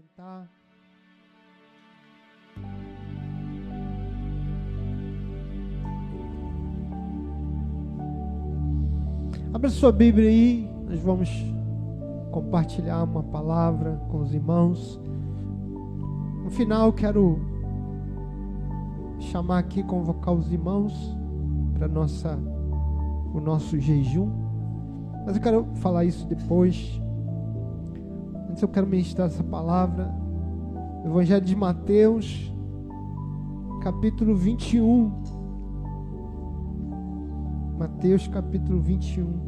sentar. Abra sua Bíblia aí, nós vamos compartilhar uma palavra com os irmãos. No final, quero chamar aqui, convocar os irmãos para nossa o nosso jejum. Mas eu quero falar isso depois. Antes eu quero ministrar essa palavra. Evangelho de Mateus, capítulo 21. Mateus, capítulo 21.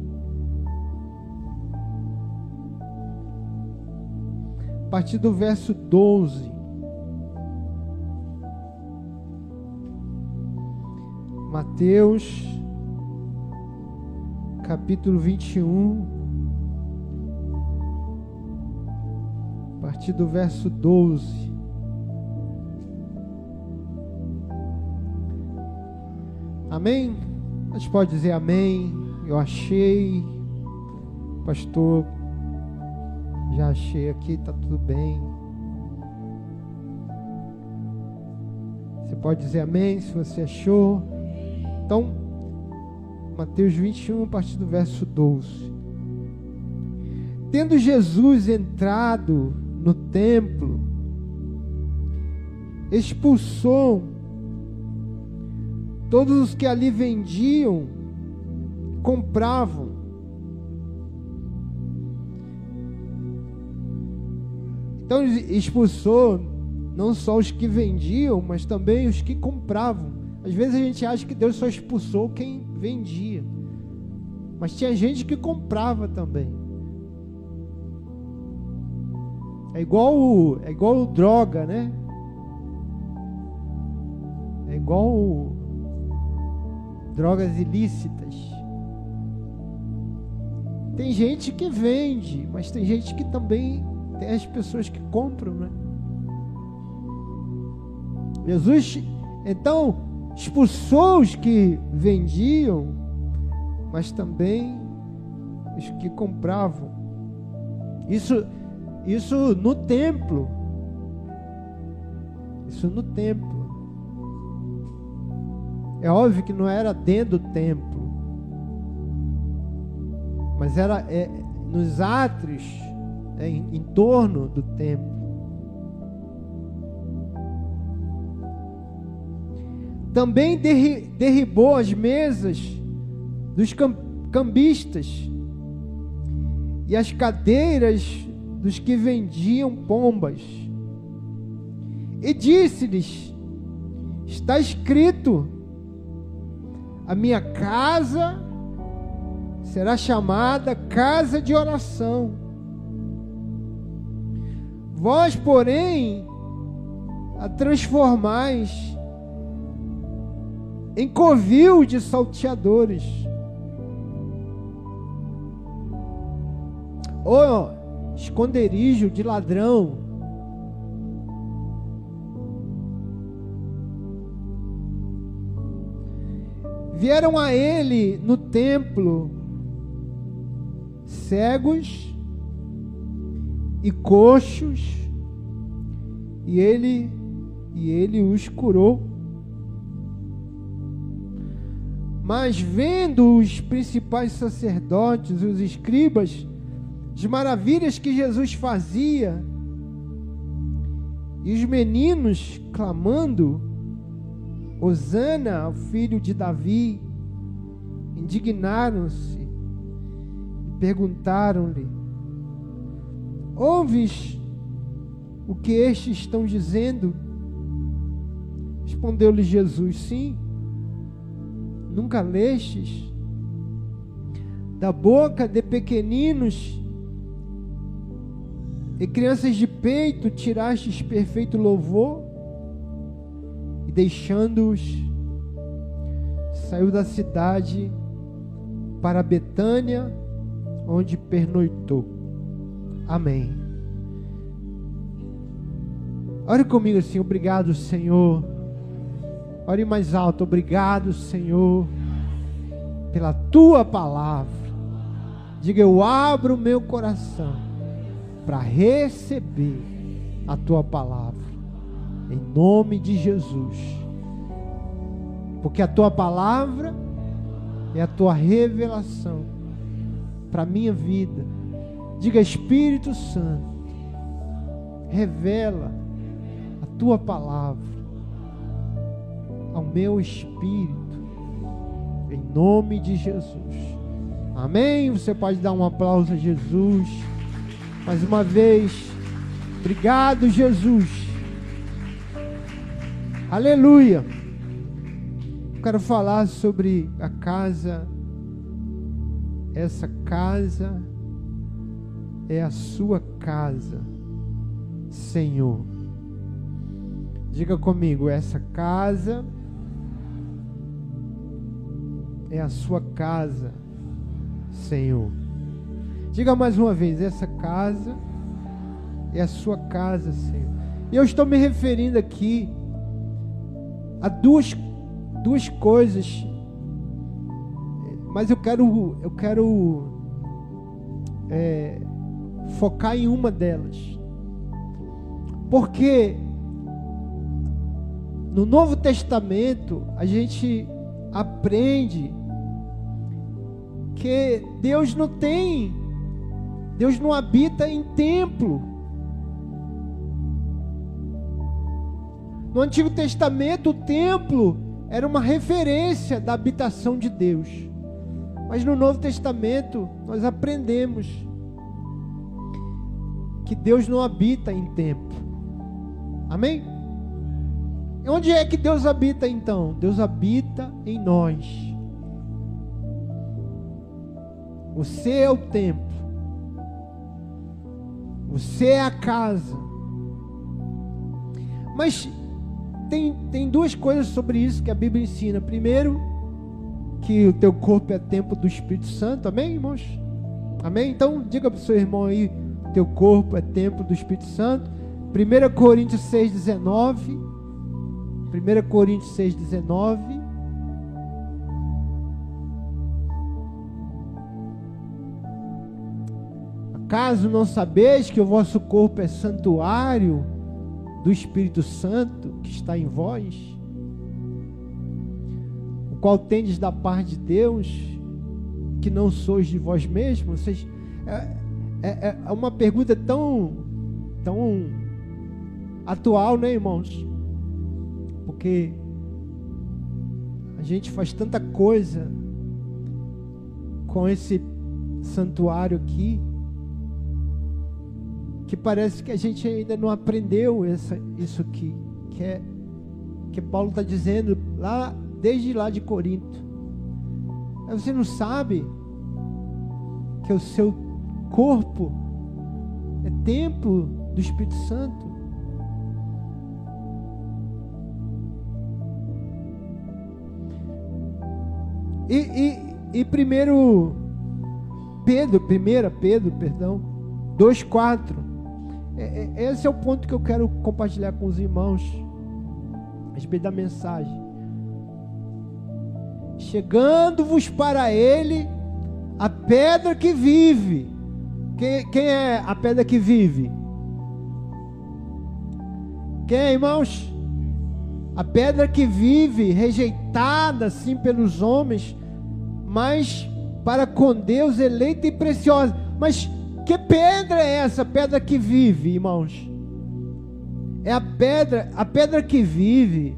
A partir do verso 12. Mateus, capítulo 21, partir do verso 12. Amém? A gente pode dizer amém. Eu achei, pastor, já achei aqui, tá tudo bem. Você pode dizer amém se você achou. Então, Mateus 21, a partir do verso 12. Tendo Jesus entrado no templo, expulsou todos os que ali vendiam, compravam. Então expulsou não só os que vendiam, mas também os que compravam. Às vezes a gente acha que Deus só expulsou quem vendia, mas tinha gente que comprava também. É igual, é igual droga, né? É igual drogas ilícitas. Tem gente que vende, mas tem gente que também tem as pessoas que compram, né? Jesus, então, expulsou os que vendiam, mas também os que compravam. Isso, isso no templo. Isso no templo. É óbvio que não era dentro do templo, mas era é, nos átrios, é, em, em torno do templo. Também derribou as mesas dos cambistas e as cadeiras dos que vendiam pombas. E disse-lhes: Está escrito: A minha casa será chamada casa de oração. Vós, porém, a transformais em covil de salteadores. Ou esconderijo de ladrão. Vieram a ele no templo cegos e coxos, e ele e ele os curou. Mas vendo os principais sacerdotes os escribas, as maravilhas que Jesus fazia, e os meninos clamando, Hosana ao filho de Davi, indignaram-se e perguntaram-lhe: Ouves o que estes estão dizendo? Respondeu-lhe Jesus: Sim. Nunca lestes? Da boca de pequeninos e crianças de peito tirastes perfeito louvor e deixando-os saiu da cidade para Betânia, onde pernoitou. Amém. Ore comigo assim, obrigado, Senhor Ore mais alto. Obrigado, Senhor, pela tua palavra. Diga: Eu abro o meu coração para receber a tua palavra. Em nome de Jesus. Porque a tua palavra é a tua revelação para a minha vida. Diga, Espírito Santo, revela a tua palavra ao meu espírito, em nome de Jesus. Amém? Você pode dar um aplauso a Jesus. Mais uma vez, obrigado, Jesus. Aleluia. Quero falar sobre a casa. Essa casa é a sua casa, Senhor. Diga comigo, essa casa é a sua casa, Senhor. Diga mais uma vez: essa casa é a sua casa, Senhor. E eu estou me referindo aqui a duas, duas coisas, mas eu quero, eu quero é, focar em uma delas, porque no Novo Testamento a gente aprende que Deus não tem, Deus não habita em templo. No Antigo Testamento, o templo era uma referência da habitação de Deus. Mas no Novo Testamento, nós aprendemos que Deus não habita em templo. Amém? Onde é que Deus habita então? Deus habita em nós. Você é o templo. Você é a casa. Mas tem, tem duas coisas sobre isso que a Bíblia ensina. Primeiro, que o teu corpo é templo do Espírito Santo. Amém, irmãos? Amém? Então, diga para o seu irmão aí: teu corpo é templo do Espírito Santo. 1 Coríntios 6, 19. 1 Coríntios 6, Acaso não sabeis que o vosso corpo é santuário do Espírito Santo que está em vós, o qual tendes da parte de Deus, que não sois de vós mesmos? Vocês, é, é, é uma pergunta tão, tão atual, né, irmãos? Porque a gente faz tanta coisa com esse santuário aqui que parece que a gente ainda não aprendeu essa, isso aqui, que é que Paulo está dizendo lá desde lá de Corinto. Você não sabe que o seu corpo é templo do Espírito Santo. E, e, e primeiro Pedro, primeira Pedro, perdão, 2,4 é, é, esse é o ponto que eu quero compartilhar com os irmãos a respeito da mensagem. Chegando-vos para ele a pedra que vive. Quem, quem, é a pedra que vive? Quem, é, irmãos? A pedra que vive, rejeitada assim pelos homens, mas para com Deus eleita e preciosa. Mas que pedra é essa? Pedra que vive, irmãos. É a pedra, a pedra que vive.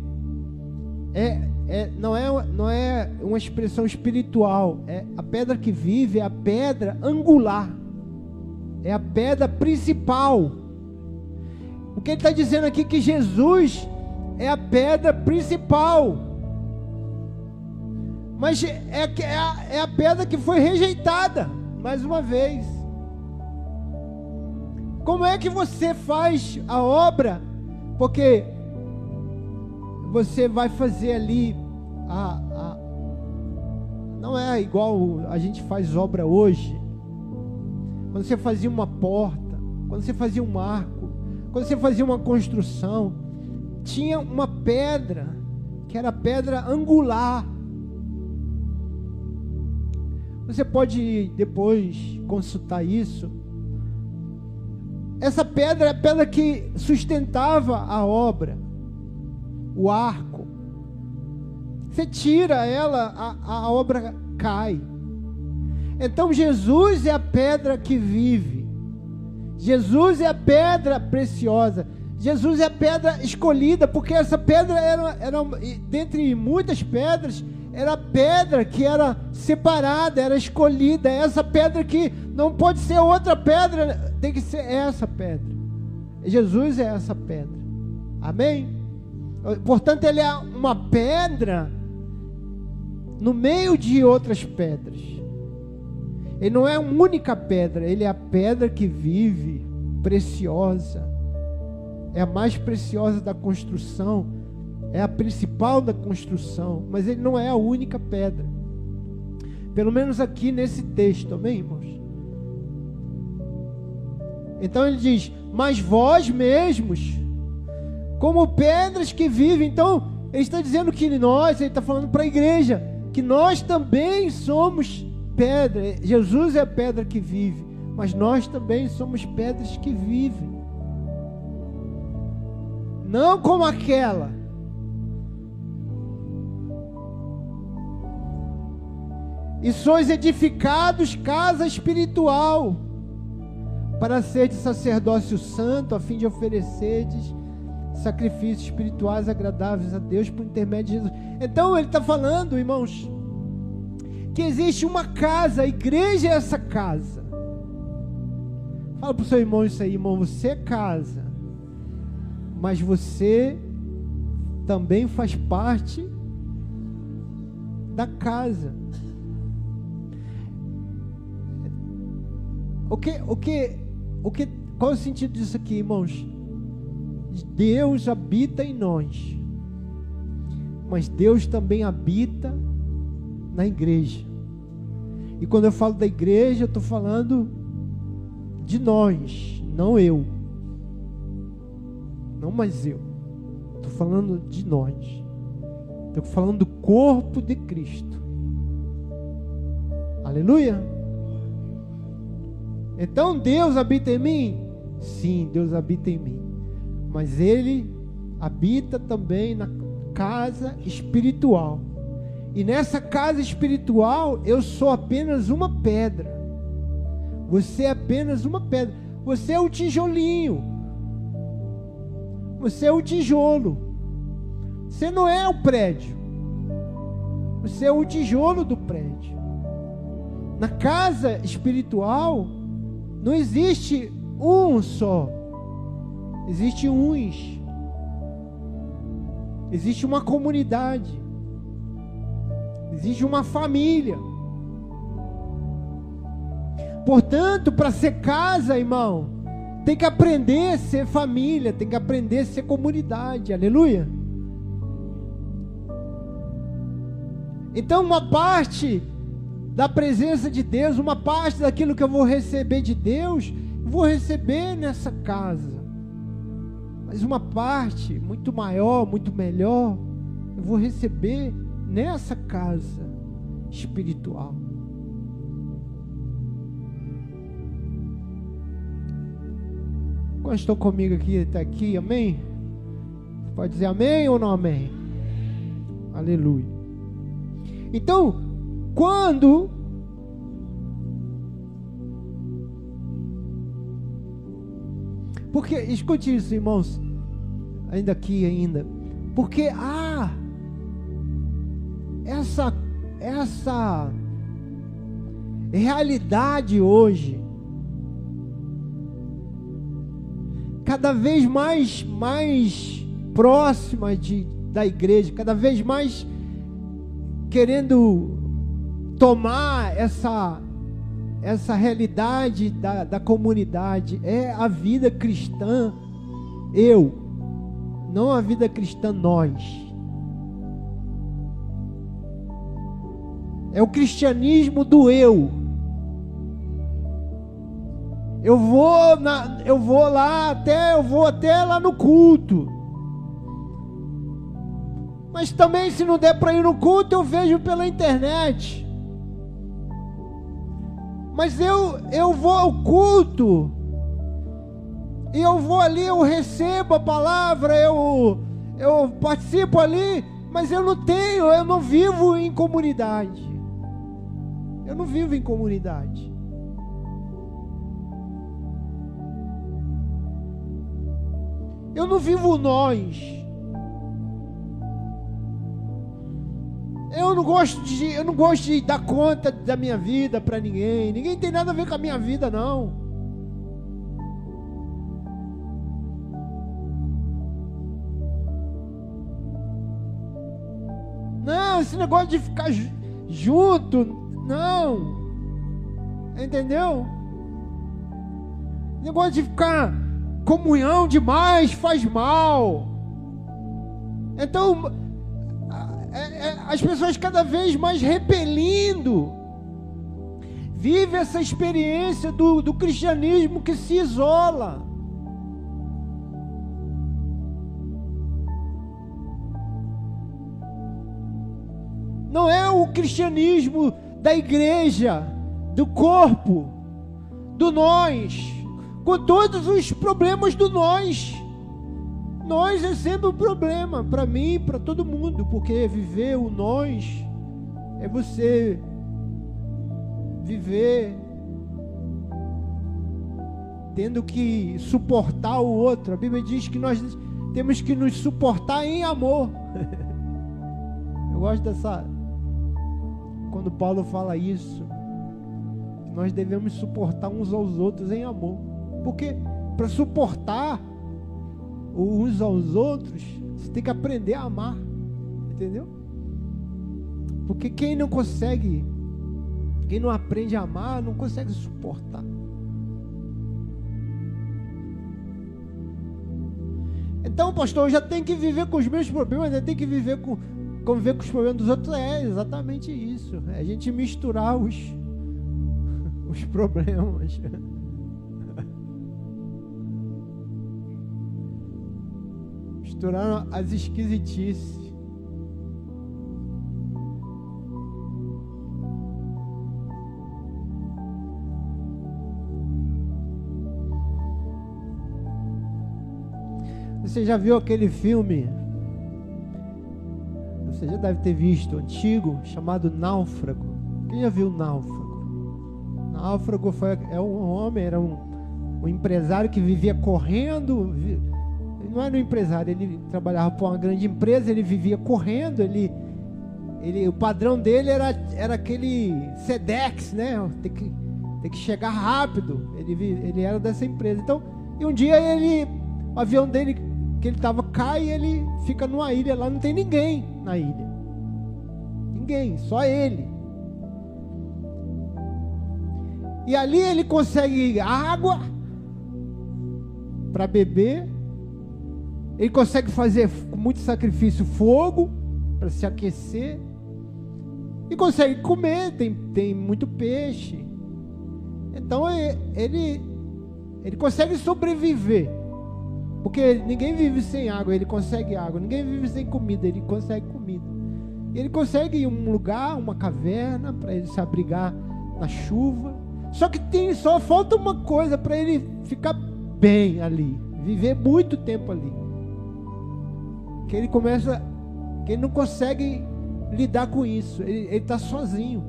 É, é, não, é, não é uma expressão espiritual. É a pedra que vive é a pedra angular. É a pedra principal. O que ele está dizendo aqui é que Jesus é a pedra principal. Mas é, é, é a pedra que foi rejeitada, mais uma vez. Como é que você faz a obra? Porque você vai fazer ali a, a não é igual a gente faz obra hoje. Quando você fazia uma porta, quando você fazia um marco, quando você fazia uma construção, tinha uma pedra que era pedra angular. Você pode depois consultar isso essa pedra é a pedra que sustentava a obra, o arco. Você tira ela, a, a obra cai. Então Jesus é a pedra que vive. Jesus é a pedra preciosa. Jesus é a pedra escolhida, porque essa pedra era, era dentre muitas pedras, era a pedra que era separada, era escolhida. Essa pedra que não pode ser outra pedra, tem que ser essa pedra. Jesus é essa pedra. Amém? Portanto, ele é uma pedra no meio de outras pedras. Ele não é uma única pedra, ele é a pedra que vive, preciosa. É a mais preciosa da construção, é a principal da construção, mas ele não é a única pedra. Pelo menos aqui nesse texto, amém, irmãos? Então ele diz: Mas vós mesmos, como pedras que vivem. Então, ele está dizendo que nós, ele está falando para a igreja, que nós também somos pedra. Jesus é a pedra que vive, mas nós também somos pedras que vivem. Não como aquela. E sois edificados casa espiritual, para ser de sacerdócio santo, a fim de ofereceres sacrifícios espirituais agradáveis a Deus por intermédio de Jesus. Então ele está falando, irmãos, que existe uma casa, a igreja é essa casa. Fala para o seu irmão isso aí, irmão, você é casa, mas você também faz parte da casa. O que, o que, o que, qual é o sentido disso aqui, irmãos? Deus habita em nós, mas Deus também habita na igreja. E quando eu falo da igreja, eu estou falando de nós, não eu. Não mais eu. Estou falando de nós. Estou falando do corpo de Cristo. Aleluia. Então Deus habita em mim? Sim, Deus habita em mim. Mas Ele habita também na casa espiritual. E nessa casa espiritual eu sou apenas uma pedra. Você é apenas uma pedra. Você é o tijolinho. Você é o tijolo. Você não é o prédio. Você é o tijolo do prédio. Na casa espiritual não existe um só. Existe uns. Existe uma comunidade. Existe uma família. Portanto, para ser casa, irmão, tem que aprender a ser família, tem que aprender a ser comunidade. Aleluia. Então, uma parte da presença de Deus, uma parte daquilo que eu vou receber de Deus, vou receber nessa casa. Mas uma parte muito maior, muito melhor, eu vou receber nessa casa espiritual. Quando estão comigo aqui, está aqui, amém? Pode dizer amém ou não amém? Aleluia. Então, quando Porque escute isso, irmãos, ainda aqui ainda. Porque ah, essa essa realidade hoje cada vez mais mais próxima de, da igreja, cada vez mais querendo tomar essa essa realidade da, da comunidade é a vida cristã eu não a vida cristã nós É o cristianismo do eu. Eu vou na, eu vou lá até eu vou até lá no culto. Mas também se não der para ir no culto, eu vejo pela internet. Mas eu eu vou ao culto E eu vou ali, eu recebo a palavra, eu, eu participo ali, mas eu não tenho, eu não vivo em comunidade. Eu não vivo em comunidade. Eu não vivo nós. Eu não gosto de, eu não gosto de dar conta da minha vida para ninguém. Ninguém tem nada a ver com a minha vida, não. Não, esse negócio de ficar junto, não. Entendeu? Negócio de ficar comunhão demais faz mal. Então, é, é, as pessoas cada vez mais repelindo. Vive essa experiência do, do cristianismo que se isola. Não é o cristianismo da igreja, do corpo, do nós, com todos os problemas do nós. Nós é sempre um problema para mim, para todo mundo, porque viver o nós é você viver tendo que suportar o outro. A Bíblia diz que nós temos que nos suportar em amor. Eu gosto dessa quando Paulo fala isso, nós devemos suportar uns aos outros em amor. Porque para suportar uns aos outros, você tem que aprender a amar. Entendeu? Porque quem não consegue, quem não aprende a amar, não consegue suportar. Então, pastor, eu já tenho que viver com os meus problemas, eu tenho que viver com, conviver com os problemas dos outros. É exatamente isso. É a gente misturar os, os problemas. Misturaram as esquisitices. Você já viu aquele filme? Você já deve ter visto, antigo, chamado Náufrago. Quem já viu Náufrago? Náufrago foi, é um homem, era um, um empresário que vivia correndo, não era um empresário, ele trabalhava para uma grande empresa, ele vivia correndo, ele, ele, o padrão dele era, era aquele Sedex, né? Tem que, tem que chegar rápido. Ele, ele era dessa empresa. Então, e um dia ele, o avião dele que ele estava cai e ele fica numa ilha lá, não tem ninguém na ilha. Ninguém, só ele. E ali ele consegue água para beber ele consegue fazer com muito sacrifício fogo para se aquecer. E consegue comer, tem, tem muito peixe. Então ele, ele consegue sobreviver. Porque ninguém vive sem água, ele consegue água. Ninguém vive sem comida, ele consegue comida. Ele consegue um lugar, uma caverna, para ele se abrigar na chuva. Só que tem, só falta uma coisa para ele ficar bem ali, viver muito tempo ali que ele começa, que ele não consegue lidar com isso, ele está sozinho.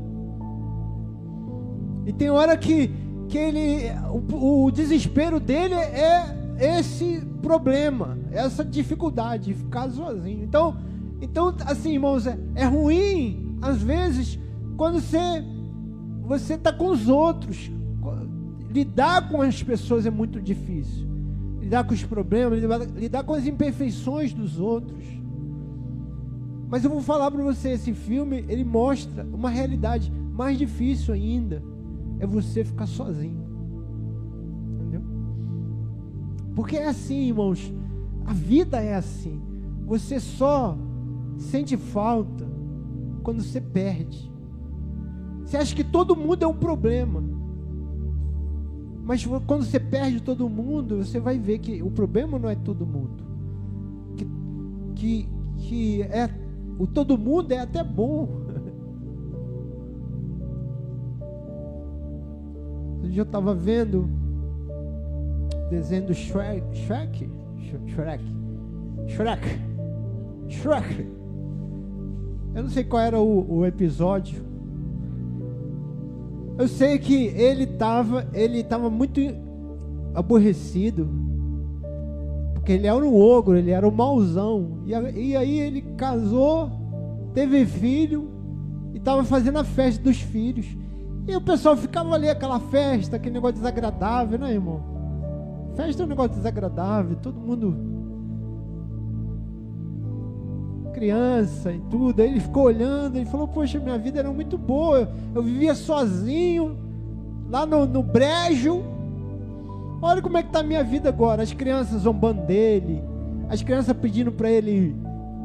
E tem hora que, que ele, o, o desespero dele é esse problema, essa dificuldade de ficar sozinho. Então, então assim, irmãos, é, é ruim às vezes quando você você está com os outros. Lidar com as pessoas é muito difícil lidar com os problemas, lidar com as imperfeições dos outros. Mas eu vou falar para você, esse filme, ele mostra uma realidade mais difícil ainda, é você ficar sozinho. Entendeu? Porque é assim, irmãos, a vida é assim. Você só sente falta quando você perde. Você acha que todo mundo é um problema. Mas quando você perde todo mundo, você vai ver que o problema não é todo mundo. Que, que, que é, o todo mundo é até bom. Hoje eu estava vendo desenho do Shrek. Shrek? Shrek. Shrek. Shrek. Eu não sei qual era o, o episódio. Eu sei que ele estava ele tava muito aborrecido. Porque ele era um ogro, ele era um mauzão. E, e aí ele casou, teve filho e estava fazendo a festa dos filhos. E o pessoal ficava ali, aquela festa, aquele negócio desagradável, né, irmão? Festa é um negócio desagradável, todo mundo. Criança e tudo. Aí ele ficou olhando, ele falou: Poxa, minha vida era muito boa. Eu vivia sozinho, lá no, no brejo. Olha como é que está a minha vida agora. As crianças zombando dele, as crianças pedindo para ele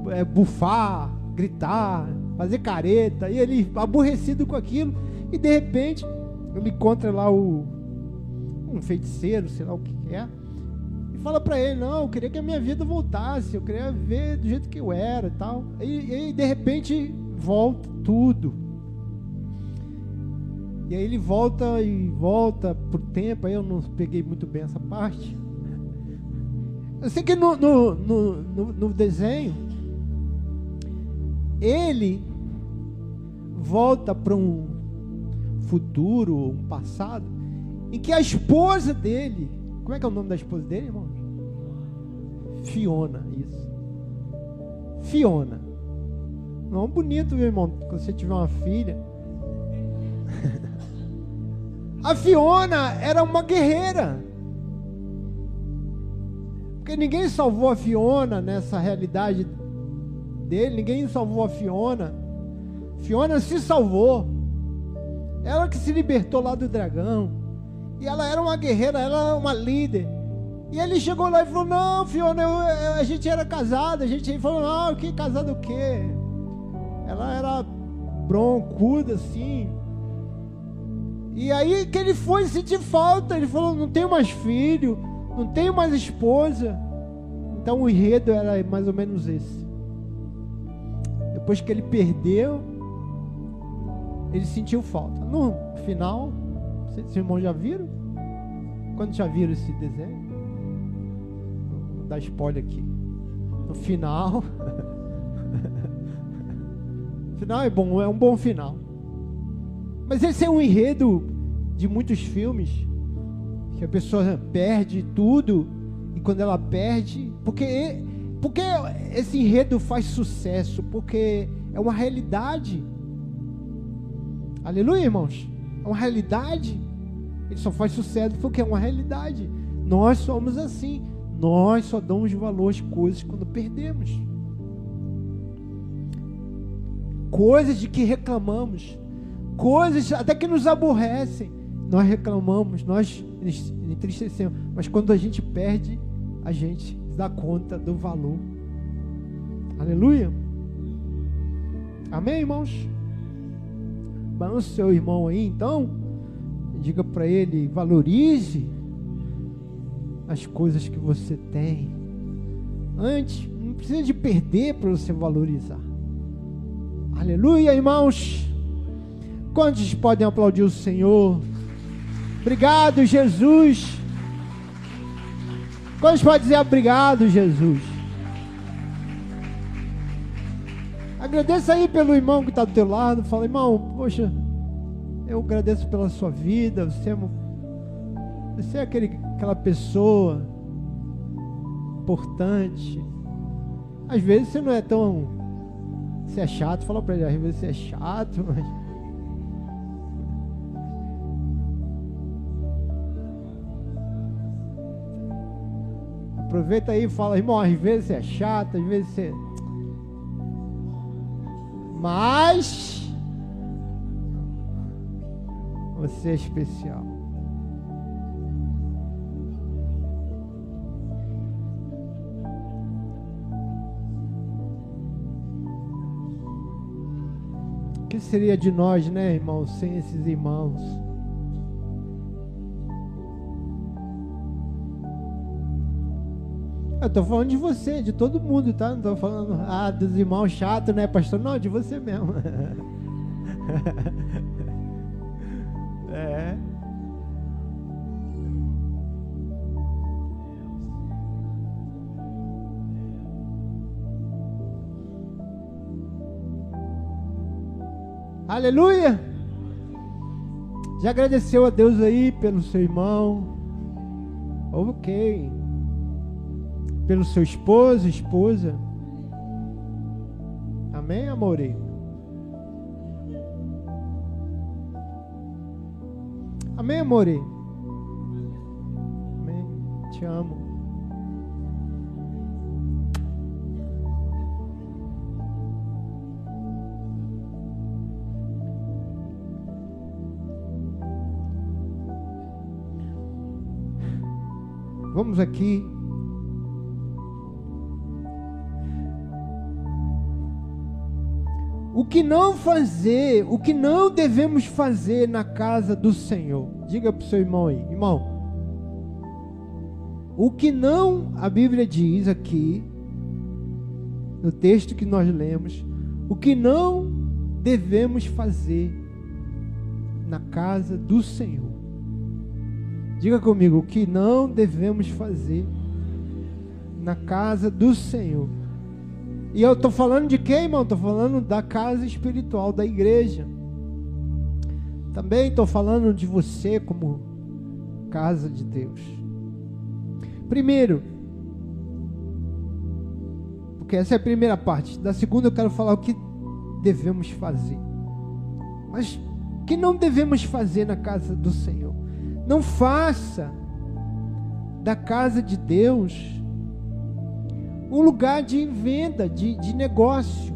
é, bufar, gritar, fazer careta. E ele aborrecido com aquilo. E de repente, ele encontra lá o um feiticeiro, sei lá o que é, e fala para ele: Não, eu queria que a minha vida voltasse, eu queria ver do jeito que eu era e tal. E, e de repente volta tudo. E aí ele volta e volta por tempo, aí eu não peguei muito bem essa parte. Eu sei que no, no, no, no desenho, ele volta para um futuro, um passado, em que a esposa dele, como é que é o nome da esposa dele, irmão? Fiona, isso. Fiona. Não bonito, meu irmão, quando você tiver uma filha. a Fiona era uma guerreira. Porque ninguém salvou a Fiona nessa realidade dele, ninguém salvou a Fiona. Fiona se salvou. Ela que se libertou lá do dragão. E ela era uma guerreira, ela era uma líder. E ele chegou lá e falou: Não, Fiona, eu, eu, a gente era casado. A gente ele falou: Não, que casado o quê? Ela era broncuda assim. E aí que ele foi sentir falta. Ele falou: Não tenho mais filho, não tenho mais esposa. Então o enredo era mais ou menos esse. Depois que ele perdeu, ele sentiu falta. No final, vocês irmãos já viram? Quando já viram esse desenho? Dar spoiler aqui. No final. final é bom, é um bom final. Mas esse é um enredo de muitos filmes. Que a pessoa perde tudo. E quando ela perde. Porque, porque esse enredo faz sucesso? Porque é uma realidade. Aleluia, irmãos é uma realidade. Ele só faz sucesso porque é uma realidade. Nós somos assim. Nós só damos valor às coisas quando perdemos. Coisas de que reclamamos, coisas até que nos aborrecem, nós reclamamos, nós entristecemos, mas quando a gente perde, a gente dá conta do valor. Aleluia. Amém, irmãos? Balança o seu irmão aí, então. Diga para ele: valorize as coisas que você tem. Antes, não precisa de perder para você valorizar. Aleluia, irmãos. Quantos podem aplaudir o Senhor? Obrigado, Jesus. Quantos podem dizer obrigado, Jesus? Agradeça aí pelo irmão que está do teu lado. Fala, irmão, poxa, eu agradeço pela sua vida. Você é, você é aquele, aquela pessoa importante. Às vezes você não é tão. Você é chato, fala para ele, às vezes você é chato, mas. Aproveita aí e fala, irmão, às vezes você é chato, às vezes você mas você é especial. Que seria de nós, né, irmãos, sem esses irmãos? Eu tô falando de você, de todo mundo, tá? Não tô falando, ah, dos irmãos chatos, né, pastor? Não, de você mesmo. Aleluia! Já agradeceu a Deus aí pelo seu irmão? Ok. Pelo seu esposo, esposa? Amém, amore? Amém, amore? Amém. Te amo. Vamos aqui. O que não fazer, o que não devemos fazer na casa do Senhor. Diga para o seu irmão aí, irmão. O que não, a Bíblia diz aqui, no texto que nós lemos, o que não devemos fazer na casa do Senhor. Diga comigo, o que não devemos fazer na casa do Senhor. E eu estou falando de quem, irmão? Estou falando da casa espiritual, da igreja. Também estou falando de você como casa de Deus. Primeiro, porque essa é a primeira parte. Da segunda eu quero falar o que devemos fazer. Mas o que não devemos fazer na casa do Senhor? Não faça da casa de Deus um lugar de venda, de, de negócio.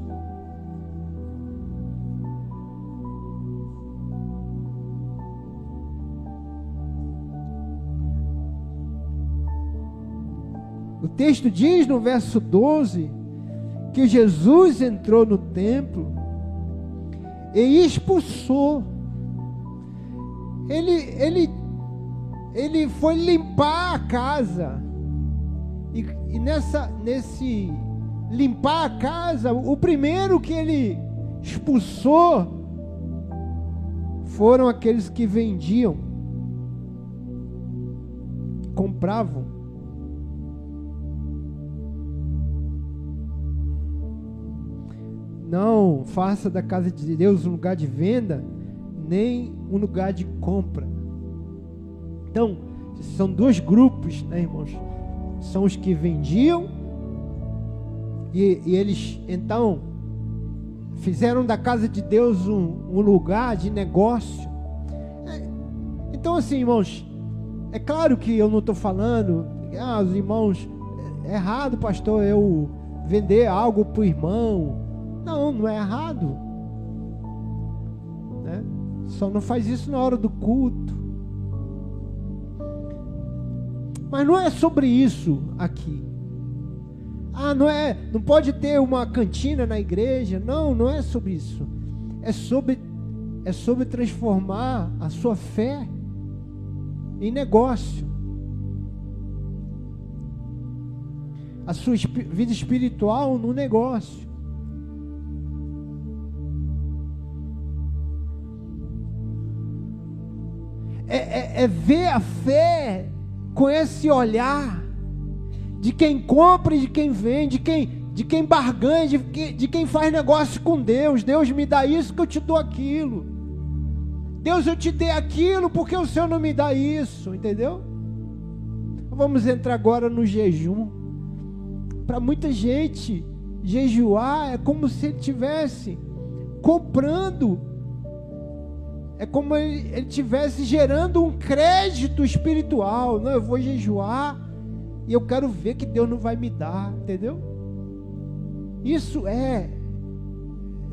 O texto diz no verso 12 que Jesus entrou no templo e expulsou. Ele, ele ele foi limpar a casa. E, e nessa, nesse limpar a casa, o primeiro que ele expulsou foram aqueles que vendiam, compravam. Não faça da casa de Deus um lugar de venda, nem um lugar de compra. Então, são dois grupos, né, irmãos? São os que vendiam e, e eles então fizeram da casa de Deus um, um lugar de negócio. É, então, assim, irmãos, é claro que eu não estou falando, ah, os irmãos, é errado, pastor, eu vender algo para o irmão. Não, não é errado. Né? Só não faz isso na hora do culto. Mas não é sobre isso aqui. Ah, não é, não pode ter uma cantina na igreja. Não, não é sobre isso. É sobre é sobre transformar a sua fé em negócio. A sua vida espiritual no negócio. É, é, é ver a fé com esse olhar de quem compra e de quem vende, de quem, de quem barganha, de, de quem faz negócio com Deus. Deus me dá isso que eu te dou aquilo. Deus, eu te dei aquilo porque o Senhor não me dá isso, entendeu? Vamos entrar agora no jejum. Para muita gente, jejuar é como se ele tivesse comprando é como ele estivesse gerando um crédito espiritual. Não, eu vou jejuar e eu quero ver que Deus não vai me dar, entendeu? Isso é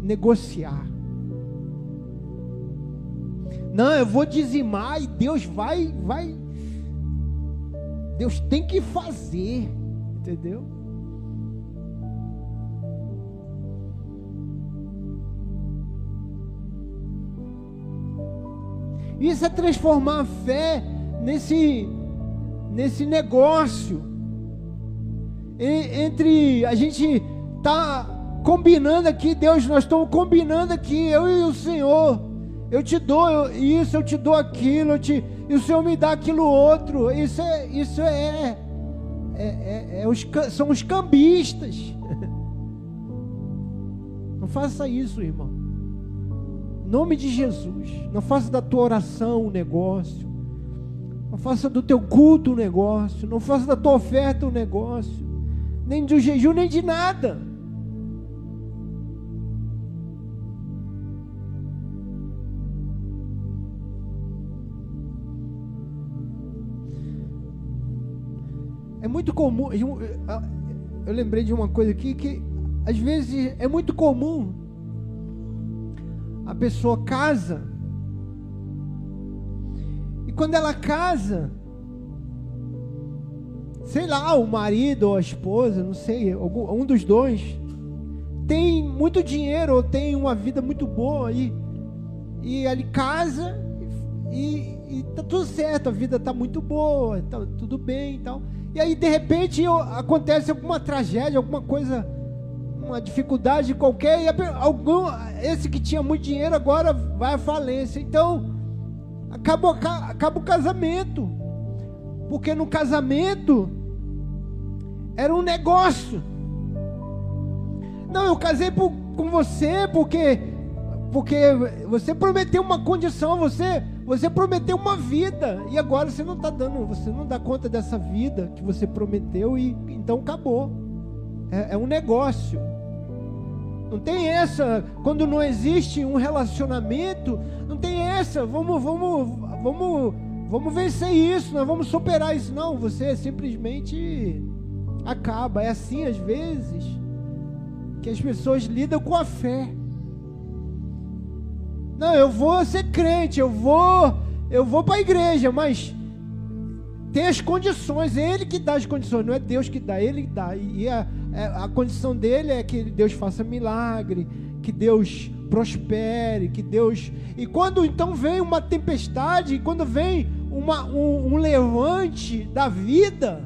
negociar. Não, eu vou dizimar e Deus vai, vai. Deus tem que fazer, entendeu? Isso é transformar a fé nesse, nesse negócio. E, entre a gente tá combinando aqui, Deus, nós estamos combinando aqui, eu e o Senhor. Eu te dou isso, eu te dou aquilo, te, e o Senhor me dá aquilo outro. Isso é, isso é, é, é, é os, são os cambistas. Não faça isso, irmão. Nome de Jesus. Não faça da tua oração um negócio. Não faça do teu culto um negócio. Não faça da tua oferta um negócio. Nem do jejum, nem de nada. É muito comum. Eu, eu lembrei de uma coisa aqui que às vezes é muito comum a pessoa casa e quando ela casa, sei lá, o marido ou a esposa, não sei, um dos dois, tem muito dinheiro ou tem uma vida muito boa aí, e ele casa e, e tá tudo certo, a vida tá muito boa, tá tudo bem e tal. E aí de repente acontece alguma tragédia, alguma coisa, uma dificuldade qualquer, e algum, esse que tinha muito dinheiro agora vai à falência. Então, acaba, acaba o casamento. Porque no casamento era um negócio. Não, eu casei por, com você porque porque você prometeu uma condição, você você prometeu uma vida e agora você não está dando, você não dá conta dessa vida que você prometeu e então acabou. É, é um negócio. Não tem essa, quando não existe um relacionamento, não tem essa, vamos, vamos, vamos, vamos vencer isso, nós vamos superar isso. Não, você simplesmente acaba. É assim às vezes que as pessoas lidam com a fé. Não, eu vou ser crente, eu vou, eu vou para a igreja, mas tem as condições, é Ele que dá as condições, não é Deus que dá, Ele dá. E a, é, a condição dele é que Deus faça milagre, que Deus prospere, que Deus. E quando então vem uma tempestade, quando vem uma, um, um levante da vida,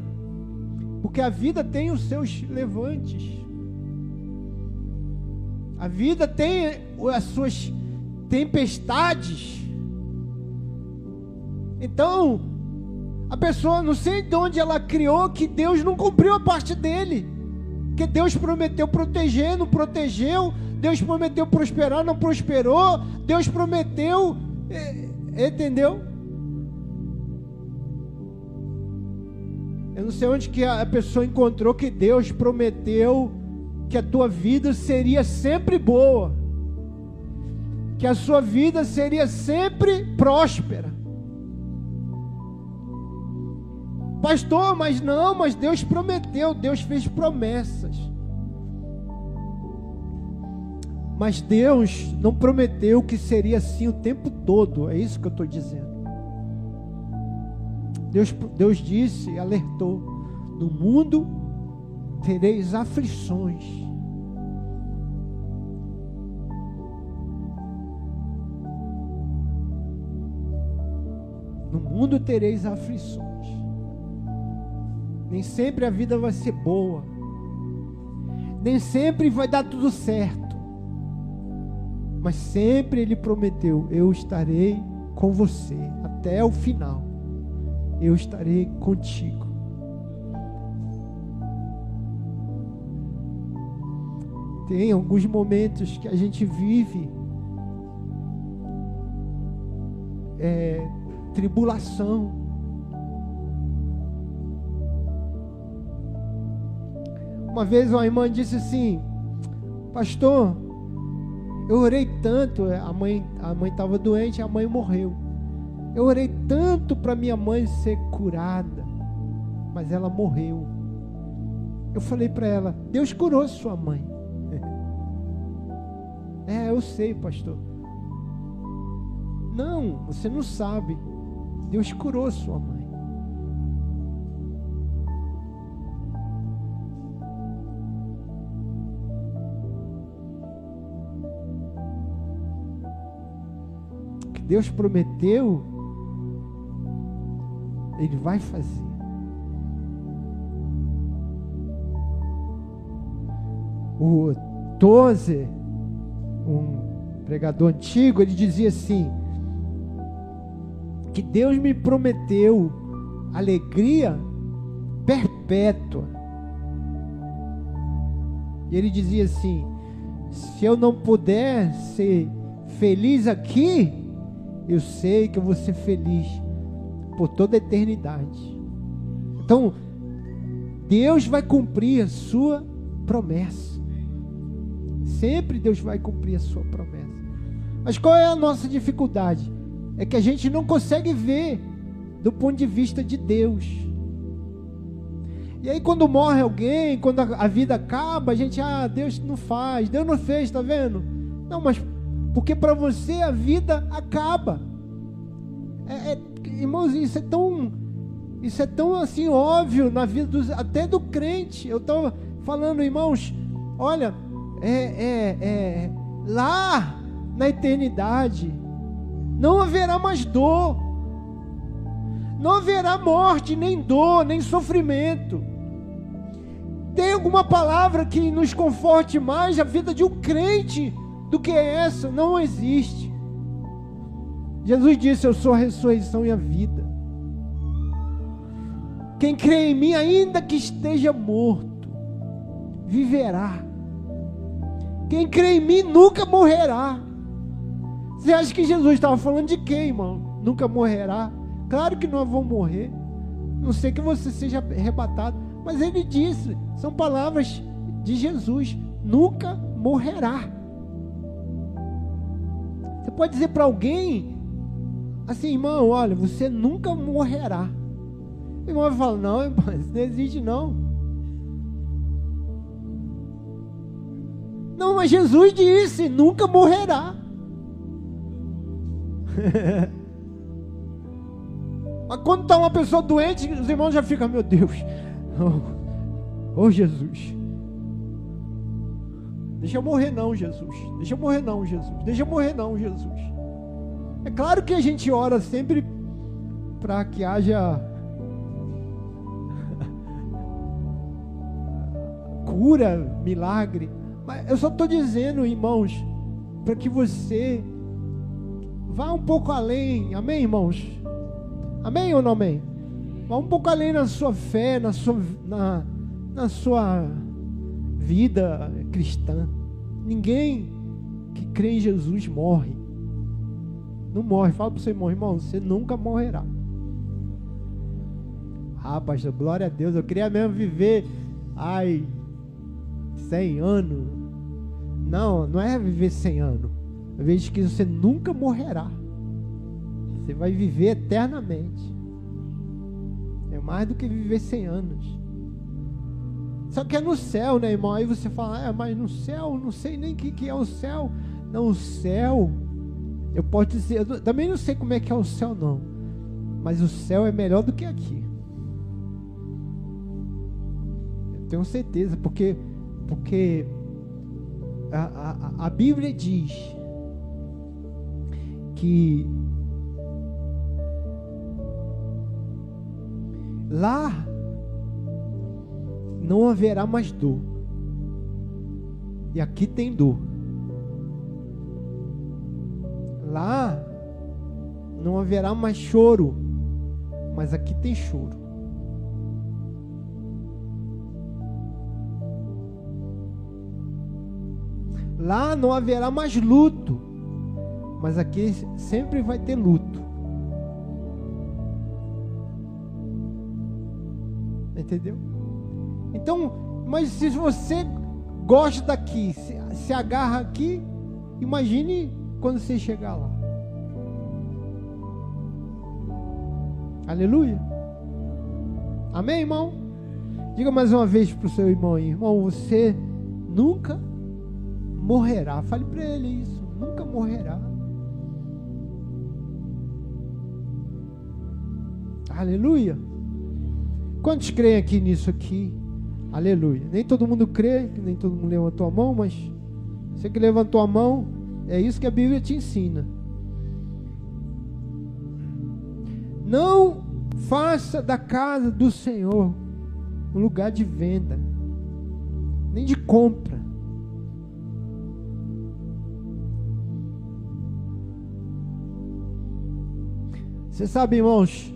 porque a vida tem os seus levantes, a vida tem as suas tempestades. Então, a pessoa, não sei de onde ela criou, que Deus não cumpriu a parte dele. Porque Deus prometeu proteger, não protegeu. Deus prometeu prosperar, não prosperou. Deus prometeu, é, entendeu? Eu não sei onde que a pessoa encontrou que Deus prometeu que a tua vida seria sempre boa, que a sua vida seria sempre próspera. Pastor, mas não, mas Deus prometeu, Deus fez promessas. Mas Deus não prometeu que seria assim o tempo todo, é isso que eu estou dizendo. Deus, Deus disse, alertou: no mundo tereis aflições. No mundo tereis aflições. Nem sempre a vida vai ser boa. Nem sempre vai dar tudo certo. Mas sempre Ele prometeu: Eu estarei com você até o final. Eu estarei contigo. Tem alguns momentos que a gente vive é, tribulação Uma vez uma irmã disse assim: Pastor, eu orei tanto, a mãe a mãe estava doente, a mãe morreu. Eu orei tanto para minha mãe ser curada, mas ela morreu. Eu falei para ela: Deus curou sua mãe. é, eu sei, pastor. Não, você não sabe. Deus curou sua mãe. Deus prometeu, Ele vai fazer. O Tozer, um pregador antigo, ele dizia assim: que Deus me prometeu alegria perpétua. E ele dizia assim: se eu não puder ser feliz aqui, eu sei que eu vou ser feliz por toda a eternidade. Então, Deus vai cumprir a sua promessa. Sempre Deus vai cumprir a sua promessa. Mas qual é a nossa dificuldade? É que a gente não consegue ver do ponto de vista de Deus. E aí quando morre alguém, quando a vida acaba, a gente, ah, Deus não faz, Deus não fez, tá vendo? Não, mas porque para você a vida acaba. É, é, irmãos, isso é tão, isso é tão assim óbvio na vida dos, até do crente. Eu estou falando, irmãos, olha, é, é, é, lá na eternidade não haverá mais dor, não haverá morte, nem dor, nem sofrimento. Tem alguma palavra que nos conforte mais a vida de um crente do que essa? Não existe. Jesus disse: Eu sou a ressurreição e a vida. Quem crê em mim, ainda que esteja morto, viverá. Quem crê em mim nunca morrerá. Você acha que Jesus estava falando de quem, irmão? Nunca morrerá? Claro que nós vamos morrer. Não sei que você seja arrebatado. Mas ele disse, são palavras de Jesus: nunca morrerá. Você pode dizer para alguém assim, irmão, olha, você nunca morrerá. O irmão vai falar, não, isso não existe não. Não, mas Jesus disse, nunca morrerá. mas quando está uma pessoa doente, os irmãos já ficam, meu Deus, Oh, oh Jesus. Deixa eu morrer não, Jesus. Deixa eu morrer não, Jesus. Deixa eu morrer não, Jesus. É claro que a gente ora sempre para que haja cura, milagre. Mas eu só estou dizendo, irmãos, para que você vá um pouco além. Amém, irmãos? Amém ou não amém? Vá um pouco além na sua fé, na sua, na, na sua vida cristã. Ninguém que crê em Jesus morre. Não morre. Fala para você, irmão, irmão, você nunca morrerá. Ah, pastor, glória a Deus. Eu queria mesmo viver, ai, 100 anos. Não, não é viver 100 anos. Eu vejo que você nunca morrerá. Você vai viver eternamente mais do que viver 100 anos. Só que é no céu, né, irmão? Aí você fala, é, mas no céu, não sei nem o que, que é o céu. Não, o céu, eu posso dizer, eu também não sei como é que é o céu, não. Mas o céu é melhor do que aqui. Eu tenho certeza, porque, porque a, a, a Bíblia diz que Lá não haverá mais dor. E aqui tem dor. Lá não haverá mais choro, mas aqui tem choro. Lá não haverá mais luto, mas aqui sempre vai ter luto. Entendeu? Então, mas se você gosta daqui, se, se agarra aqui, imagine quando você chegar lá. Aleluia. Amém, irmão? Diga mais uma vez para o seu irmão aí, irmão, você nunca morrerá. Fale para ele isso, nunca morrerá. Aleluia. Quantos creem aqui nisso aqui? Aleluia. Nem todo mundo crê, nem todo mundo levantou a mão, mas você que levantou a mão, é isso que a Bíblia te ensina. Não faça da casa do Senhor um lugar de venda, nem de compra. Você sabe, irmãos,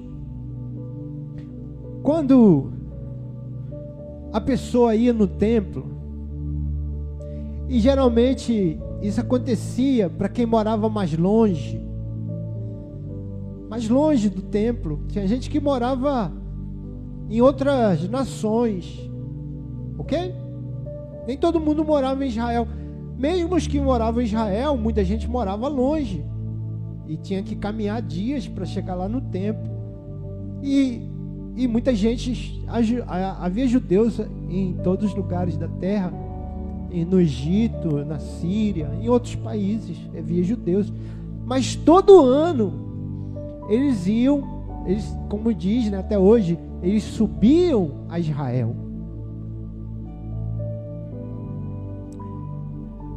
quando a pessoa ia no templo E geralmente isso acontecia para quem morava mais longe. Mais longe do templo. Tinha gente que morava em outras nações. Ok? Nem todo mundo morava em Israel. Mesmo os que moravam em Israel, muita gente morava longe. E tinha que caminhar dias para chegar lá no templo. E, e muita gente, havia judeus em todos os lugares da terra no Egito, na Síria, em outros países, havia judeus. Mas todo ano eles iam, eles, como diz né, até hoje, eles subiam a Israel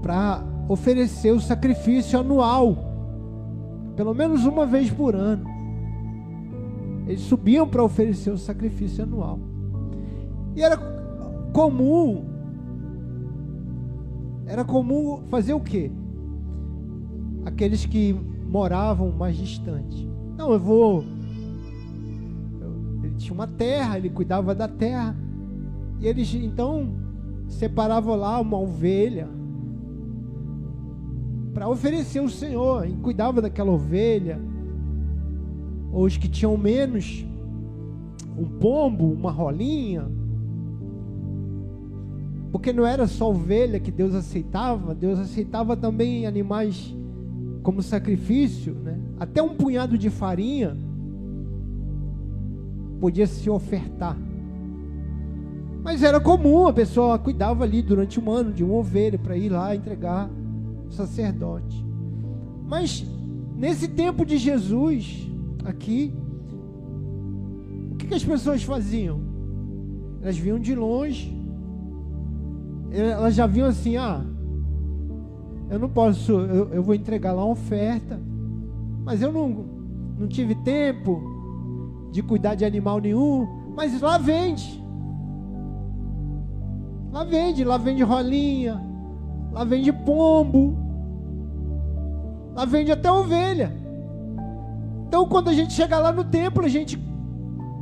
para oferecer o sacrifício anual, pelo menos uma vez por ano. Eles subiam para oferecer o sacrifício anual. E era comum era comum fazer o quê? Aqueles que moravam mais distante. Não, eu vou. Ele tinha uma terra, ele cuidava da terra. E eles então separavam lá uma ovelha para oferecer ao Senhor. E cuidava daquela ovelha. Ou os que tinham menos, um pombo, uma rolinha porque não era só ovelha que Deus aceitava, Deus aceitava também animais como sacrifício, né? Até um punhado de farinha podia se ofertar. Mas era comum, a pessoa cuidava ali durante um ano de uma ovelha para ir lá entregar o sacerdote. Mas nesse tempo de Jesus, aqui, o que, que as pessoas faziam? Elas vinham de longe, elas já viam assim, ah, eu não posso, eu, eu vou entregar lá uma oferta, mas eu não, não tive tempo de cuidar de animal nenhum, mas lá vende. Lá vende, lá vende rolinha, lá vende pombo, lá vende até ovelha. Então quando a gente chega lá no templo, a gente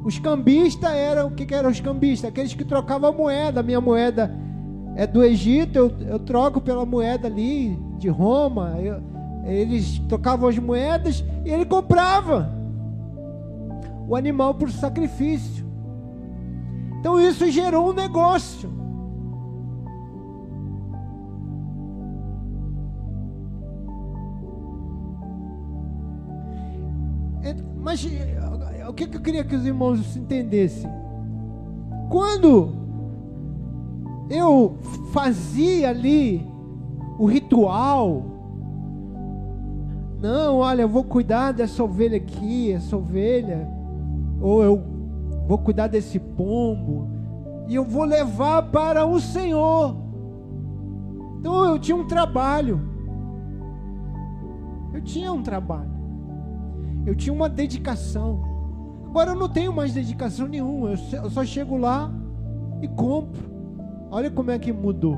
os cambistas eram, o que, que eram os cambistas? Aqueles que trocavam moeda, minha moeda é do Egito, eu, eu troco pela moeda ali de Roma. Eu, eles trocavam as moedas e ele comprava o animal por sacrifício. Então isso gerou um negócio. Mas o que eu queria que os irmãos entendessem? Quando eu fazia ali o ritual. Não, olha, eu vou cuidar dessa ovelha aqui, essa ovelha, ou eu vou cuidar desse pombo, e eu vou levar para o Senhor. Então eu tinha um trabalho. Eu tinha um trabalho. Eu tinha uma dedicação. Agora eu não tenho mais dedicação nenhuma. Eu só chego lá e compro. Olha como é que mudou.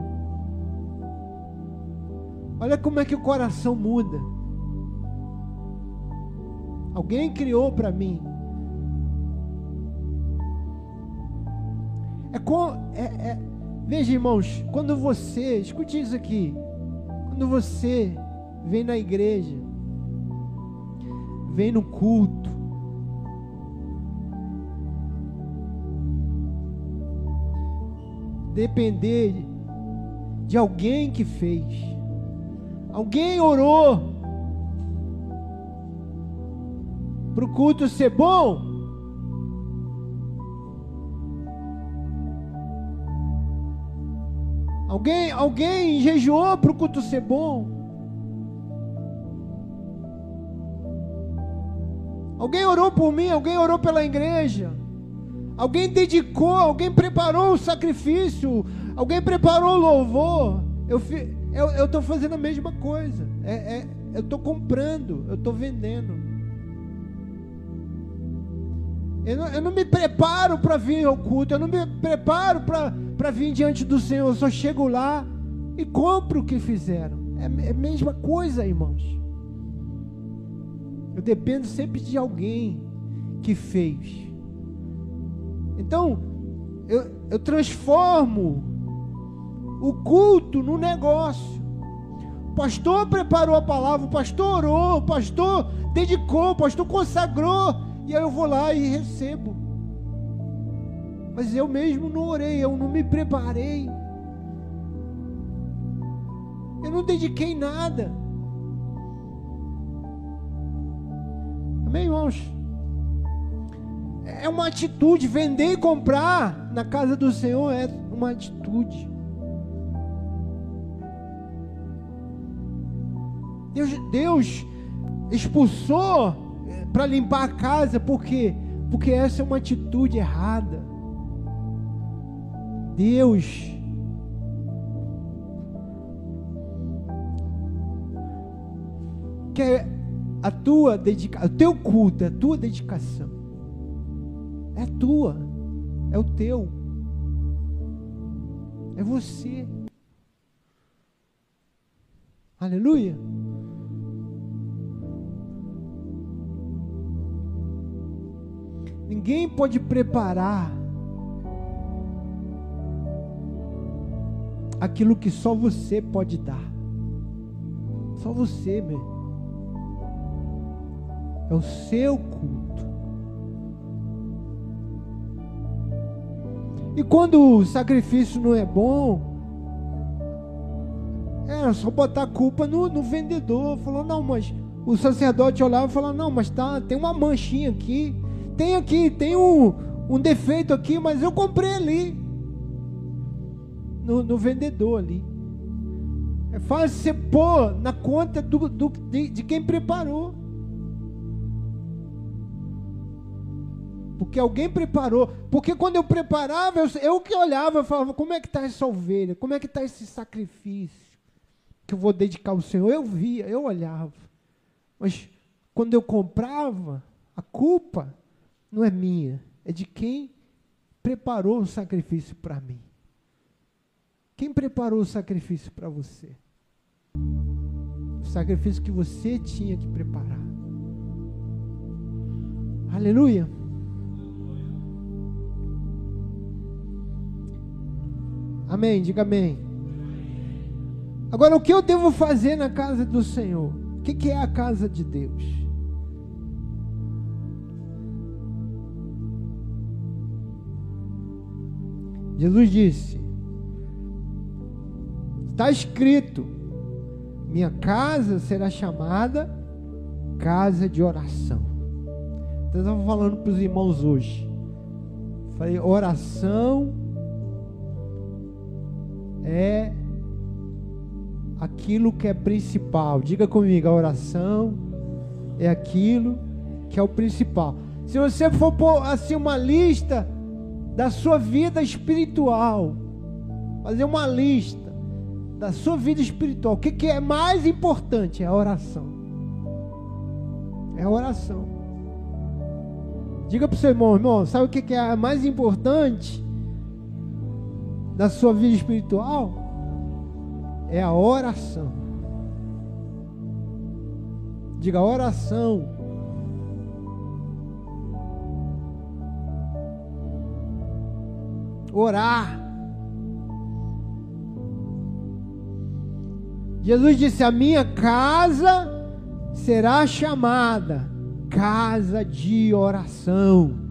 Olha como é que o coração muda. Alguém criou para mim. É com, é, é, veja, irmãos, quando você, escute isso aqui, quando você vem na igreja, vem no culto, depender de alguém que fez. Alguém orou para o culto ser bom. Alguém, alguém jejuou para o culto ser bom. Alguém orou por mim, alguém orou pela igreja. Alguém dedicou, alguém preparou o sacrifício, alguém preparou o louvor. Eu estou fazendo a mesma coisa. É, é, eu estou comprando, eu estou vendendo. Eu não, eu não me preparo para vir ao culto, eu não me preparo para vir diante do Senhor. Eu só chego lá e compro o que fizeram. É, é a mesma coisa, irmãos. Eu dependo sempre de alguém que fez. Então, eu, eu transformo o culto no negócio. O pastor preparou a palavra, o pastor orou, o pastor dedicou, o pastor consagrou, e aí eu vou lá e recebo. Mas eu mesmo não orei, eu não me preparei. Eu não dediquei nada. Amém, irmãos? É uma atitude. Vender e comprar na casa do Senhor é uma atitude. Deus, Deus expulsou eh, para limpar a casa, por quê? Porque essa é uma atitude errada. Deus quer a tua dedicação, o teu culto, a tua dedicação. É tua, é o teu, é você. Aleluia. Ninguém pode preparar aquilo que só você pode dar. Só você, meu. É o seu culto. E quando o sacrifício não é bom, é só botar a culpa no, no vendedor. Falou, não, mas o sacerdote olhava e falava, não, mas tá, tem uma manchinha aqui. Tem aqui, tem um, um defeito aqui, mas eu comprei ali. No, no vendedor ali. É fácil você pôr na conta do, do de, de quem preparou. Porque alguém preparou. Porque quando eu preparava, eu, eu que olhava, eu falava, como é que está essa ovelha? Como é que está esse sacrifício? Que eu vou dedicar ao Senhor. Eu via, eu olhava. Mas quando eu comprava, a culpa não é minha. É de quem preparou o sacrifício para mim. Quem preparou o sacrifício para você? O sacrifício que você tinha que preparar. Aleluia. Amém, diga amém. Agora, o que eu devo fazer na casa do Senhor? O que, que é a casa de Deus? Jesus disse: Está escrito, minha casa será chamada casa de oração. Então, eu estava falando para os irmãos hoje. Falei, oração é aquilo que é principal. Diga comigo, a oração é aquilo que é o principal. Se você for pôr assim uma lista da sua vida espiritual, fazer uma lista da sua vida espiritual, o que, que é mais importante? É a oração. É a oração. Diga para o seu irmão, irmão, sabe o que, que é mais importante? Da sua vida espiritual é a oração. Diga oração. Orar. Jesus disse: A minha casa será chamada casa de oração.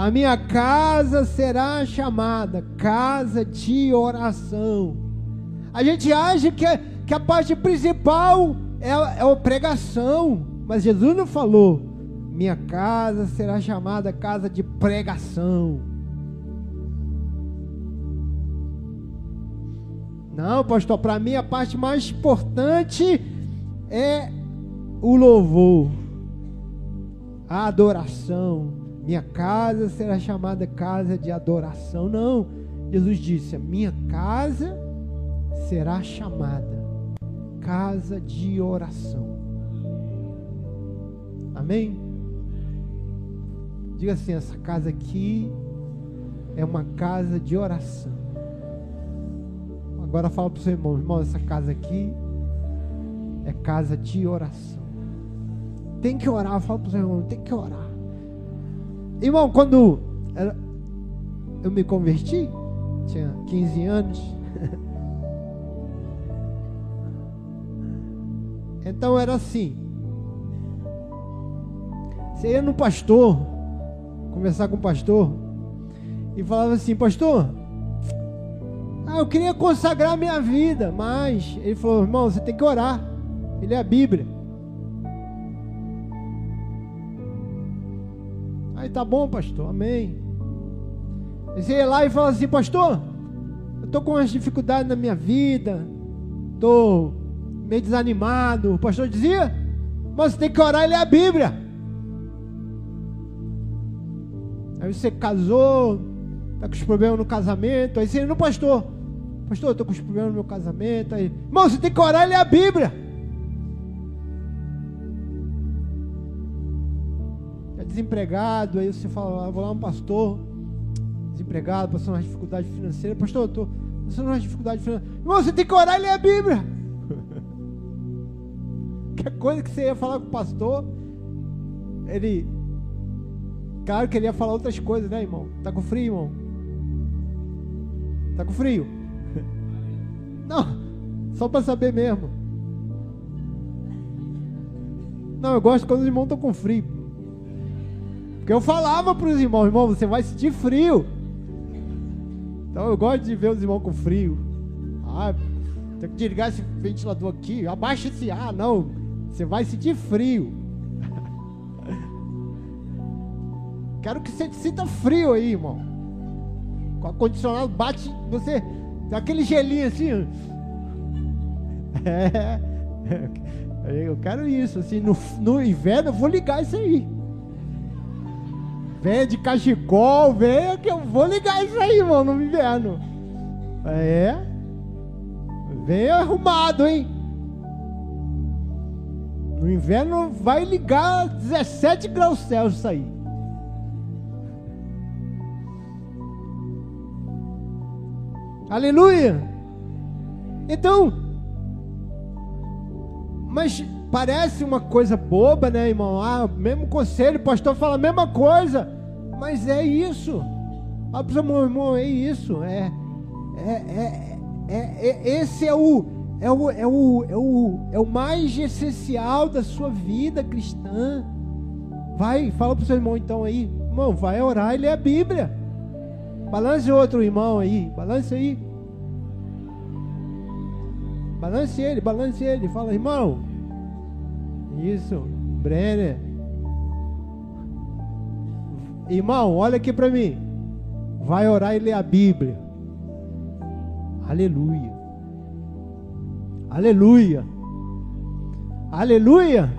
A minha casa será chamada casa de oração. A gente acha que, que a parte principal é, é a pregação, mas Jesus não falou. Minha casa será chamada casa de pregação. Não, pastor, para mim a parte mais importante é o louvor, a adoração. Minha casa será chamada casa de adoração. Não. Jesus disse: a minha casa será chamada casa de oração. Amém? Diga assim: essa casa aqui é uma casa de oração. Agora fala para o seu irmão, irmão, essa casa aqui é casa de oração. Tem que orar, fala para o seu irmão, tem que orar. Irmão, quando eu me converti, tinha 15 anos. Então era assim. Você ia no pastor, conversar com o pastor, e falava assim, pastor, ah, eu queria consagrar minha vida, mas ele falou, irmão, você tem que orar. Ele é a Bíblia. Tá bom, pastor, amém. Você ia lá e fala assim, pastor, eu estou com umas dificuldades na minha vida, estou meio desanimado. O pastor dizia, mas você tem que orar e ler a Bíblia. Aí você casou, está com os problemas no casamento, aí você no pastor, pastor, eu estou com os problemas no meu casamento, aí, irmão, você tem que orar e ler a Bíblia. Desempregado, aí você fala, ah, vou lá um pastor, desempregado, passando uma dificuldade financeira, pastor, eu estou passando uma dificuldade financeira. Irmão, você tem que orar e ler a Bíblia. Qualquer coisa que você ia falar com o pastor, ele. Claro que ele ia falar outras coisas, né, irmão? Tá com frio, irmão? Tá com frio? Não, só para saber mesmo. Não, eu gosto quando os irmãos estão com frio. Porque eu falava para os irmãos, irmão, você vai sentir frio. Então eu gosto de ver os irmãos com frio. Ah, tem que desligar esse ventilador aqui, abaixa esse ar, não. Você vai sentir frio. Quero que você sinta frio aí, irmão. Com o ar-condicionado bate, você. Aquele gelinho assim. É. Eu quero isso. Assim, no, no inverno eu vou ligar isso aí. Venha de cachecol, venha que eu vou ligar isso aí, irmão, no inverno. É. Venha arrumado, hein? No inverno vai ligar 17 graus Celsius aí. Aleluia! Então, mas parece uma coisa boba, né, irmão? Ah, mesmo conselho, o pastor fala a mesma coisa, mas é isso. Ah, meu irmão, é isso. É, é, é, é, é, esse é o, é o, é o, é o, é o mais essencial da sua vida cristã. Vai, fala para o seu irmão então aí, irmão, vai orar e ler a Bíblia. Balance outro irmão aí, balance aí. Balance ele, balance ele. Fala, irmão. Isso, Brenner. Irmão, olha aqui para mim. Vai orar e ler a Bíblia. Aleluia. Aleluia. Aleluia.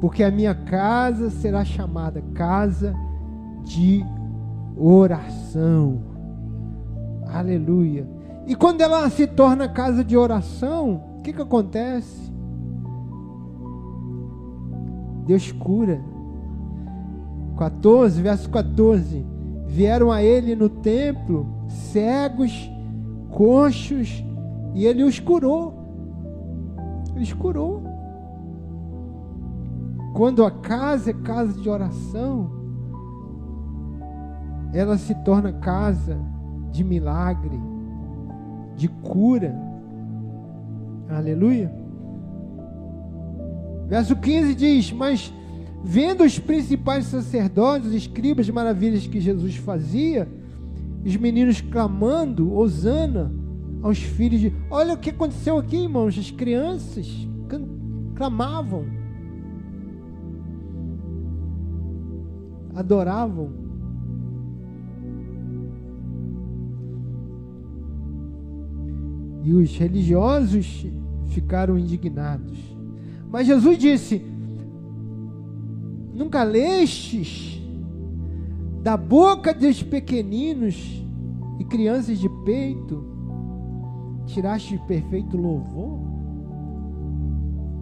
Porque a minha casa será chamada casa de oração. Aleluia. E quando ela se torna casa de oração, o que, que acontece? Deus cura. 14, verso 14. Vieram a ele no templo cegos, coxos e ele os curou. Ele os curou. Quando a casa é casa de oração, ela se torna casa de milagre, de cura. Aleluia. Verso 15 diz: Mas vendo os principais sacerdotes, os escribas, maravilhas que Jesus fazia, os meninos clamando, Osana, aos filhos de. Olha o que aconteceu aqui, irmãos. As crianças clamavam, adoravam. E os religiosos ficaram indignados. Mas Jesus disse: Nunca lestes da boca dos pequeninos e crianças de peito tiraste perfeito louvor?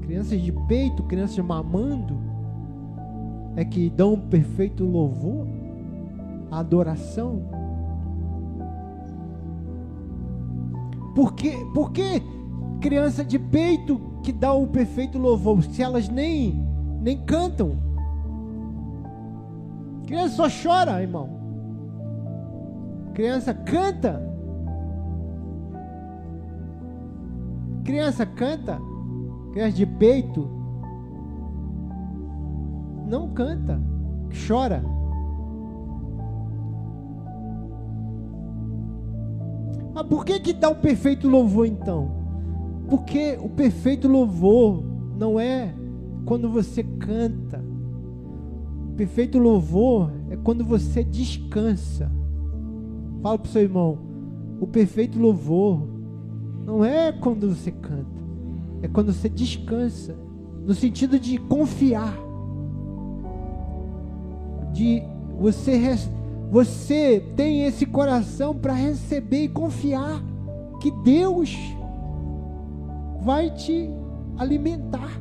Crianças de peito, crianças mamando, é que dão perfeito louvor, adoração. Por que, por que criança de peito que dá o perfeito louvor, se elas nem, nem cantam? Criança só chora, irmão. Criança canta. Criança canta. Criança de peito. Não canta. Chora. Mas por que que dá o perfeito louvor então? Porque o perfeito louvor não é quando você canta. O perfeito louvor é quando você descansa. Fala para o seu irmão. O perfeito louvor não é quando você canta, é quando você descansa, no sentido de confiar, de você você tem esse coração para receber e confiar que Deus vai te alimentar.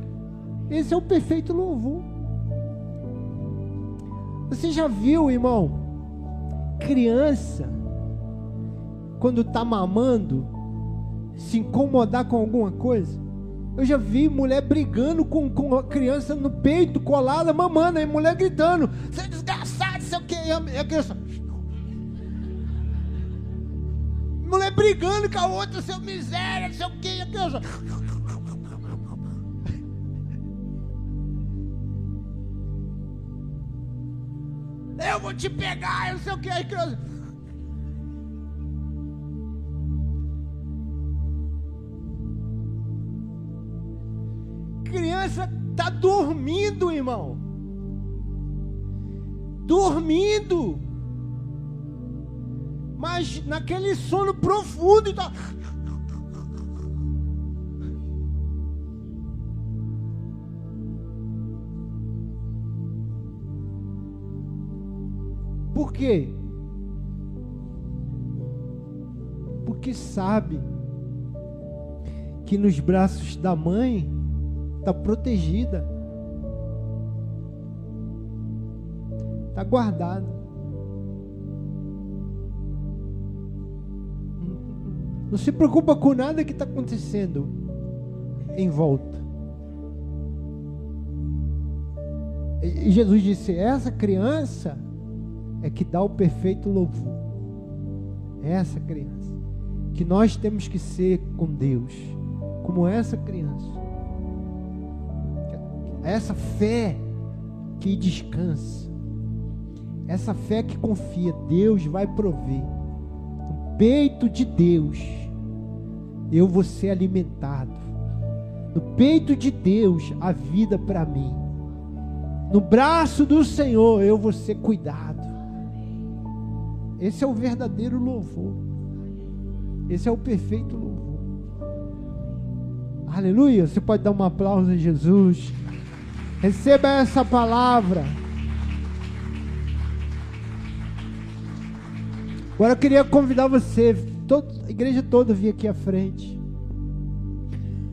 Esse é o perfeito louvor. Você já viu, irmão, criança quando está mamando, se incomodar com alguma coisa. Eu já vi mulher brigando com, com a criança no peito, colada, mamando, aí mulher gritando: Você é desgraçado, sei o que. E a criança. Brigando com a outra, seu miséria, sei o que. Criança. Eu vou te pegar, eu não sei o que. A criança. criança está dormindo, irmão. Dormindo. Mas naquele sono profundo. Tá... Por quê? Porque sabe que nos braços da mãe está protegida, está guardada. Não se preocupa com nada que está acontecendo em volta. E Jesus disse: essa criança é que dá o perfeito louvor. Essa criança. Que nós temos que ser com Deus, como essa criança essa fé que descansa, essa fé que confia, Deus vai prover. Peito de Deus, eu vou ser alimentado. No peito de Deus, a vida para mim. No braço do Senhor, eu vou ser cuidado. Esse é o verdadeiro louvor. Esse é o perfeito louvor. Aleluia. Você pode dar um aplauso a Jesus. Receba essa palavra. Agora eu queria convidar você, todo, a igreja toda, vir aqui à frente,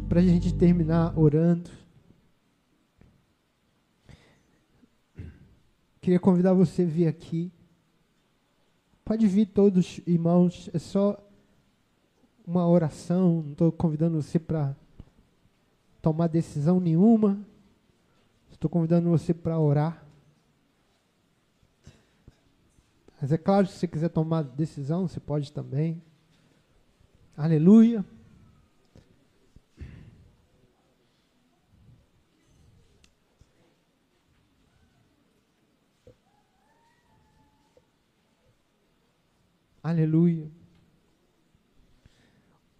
para a gente terminar orando. Queria convidar você a vir aqui. Pode vir todos, irmãos, é só uma oração, não estou convidando você para tomar decisão nenhuma. Estou convidando você para orar. Mas é claro, se você quiser tomar decisão, você pode também. Aleluia. Aleluia.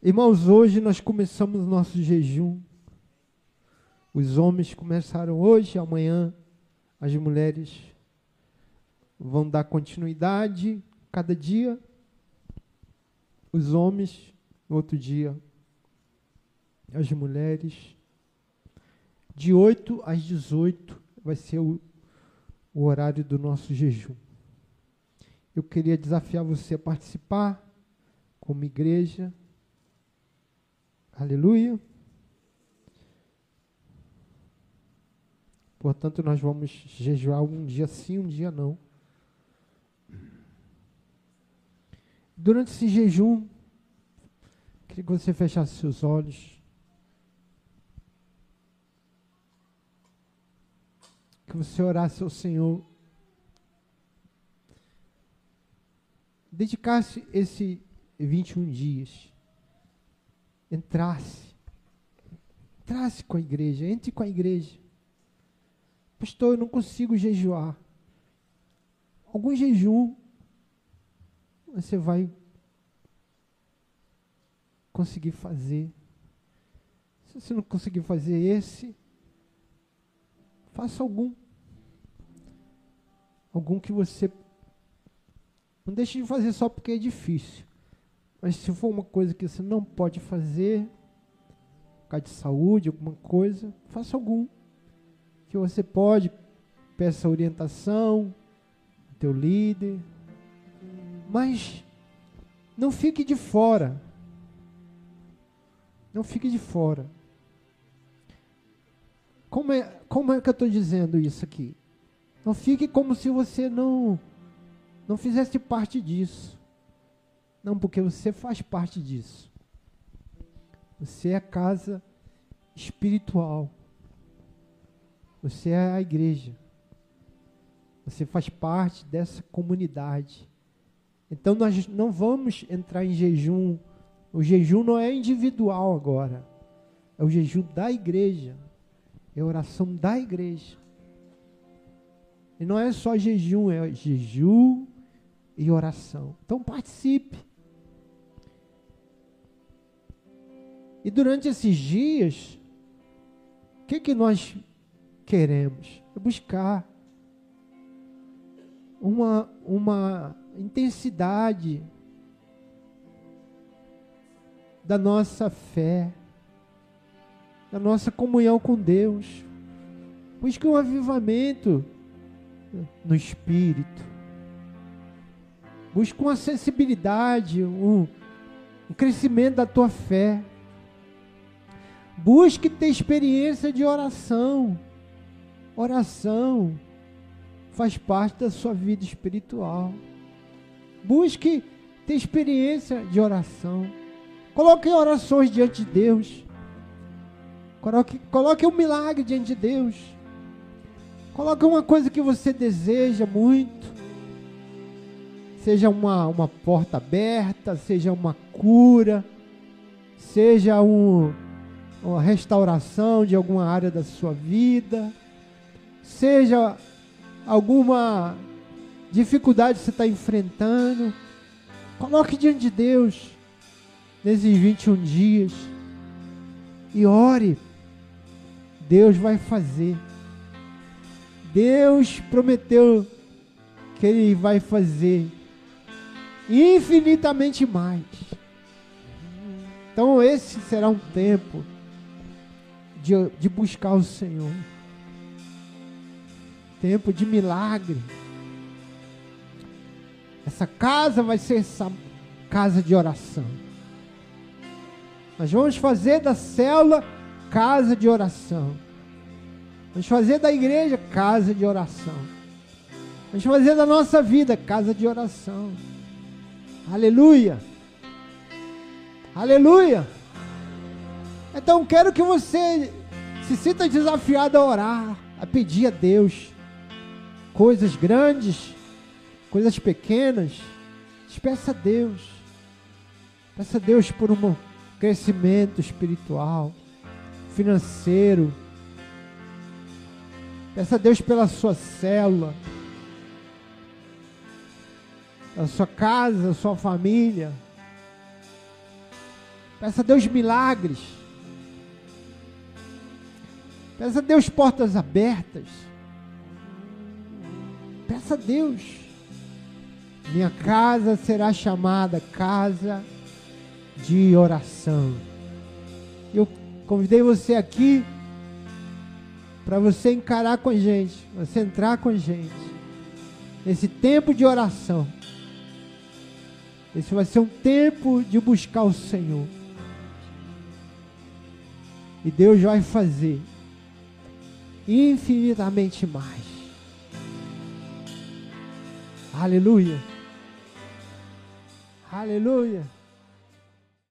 Irmãos, hoje nós começamos nosso jejum. Os homens começaram hoje, amanhã as mulheres vão dar continuidade cada dia. Os homens, outro dia, as mulheres. De 8 às 18 vai ser o, o horário do nosso jejum. Eu queria desafiar você a participar como igreja. Aleluia. Portanto, nós vamos jejuar um dia sim, um dia não. Durante esse jejum, queria que você fechasse seus olhos. Que você orasse ao Senhor. dedicasse esse 21 dias, entrasse, entrasse com a igreja, entre com a igreja. Pastor, eu não consigo jejuar. Algum jejum você vai conseguir fazer. Se você não conseguir fazer esse, faça algum. Algum que você não deixe de fazer só porque é difícil. Mas se for uma coisa que você não pode fazer, por causa de saúde, alguma coisa, faça algum. Que você pode, peça orientação, teu líder. Mas não fique de fora. Não fique de fora. Como é, como é que eu estou dizendo isso aqui? Não fique como se você não não fizesse parte disso. Não, porque você faz parte disso. Você é a casa espiritual. Você é a igreja. Você faz parte dessa comunidade. Então nós não vamos entrar em jejum. O jejum não é individual agora. É o jejum da igreja. É a oração da igreja. E não é só jejum, é jejum e oração. Então participe. E durante esses dias, o que, que nós queremos? É buscar uma, uma intensidade da nossa fé, da nossa comunhão com Deus. Busque um avivamento no espírito. Busque uma sensibilidade, um, um crescimento da tua fé. Busque ter experiência de oração. Oração faz parte da sua vida espiritual. Busque ter experiência de oração. Coloque orações diante de Deus. Coloque, coloque um milagre diante de Deus. Coloque uma coisa que você deseja muito. Seja uma, uma porta aberta, seja uma cura, seja um, uma restauração de alguma área da sua vida, seja alguma dificuldade que você está enfrentando, coloque diante de Deus nesses 21 dias e ore. Deus vai fazer. Deus prometeu que Ele vai fazer infinitamente mais. Então, esse será um tempo de, de buscar o Senhor tempo de milagre. Essa casa vai ser essa casa de oração. Nós vamos fazer da célula casa de oração. Vamos fazer da igreja casa de oração. Vamos fazer da nossa vida casa de oração. Aleluia. Aleluia. Então quero que você se sinta desafiado a orar, a pedir a Deus coisas grandes, coisas pequenas, peça a Deus. Peça a Deus por um crescimento espiritual, financeiro. Peça a Deus pela sua célula, a sua casa, sua família. Peça a Deus milagres. Peça a Deus portas abertas. Peça a Deus. Minha casa será chamada casa de oração. Eu convidei você aqui para você encarar com a gente, você entrar com a gente nesse tempo de oração. Esse vai ser um tempo de buscar o Senhor. E Deus vai fazer infinitamente mais. Aleluia. Aleluia.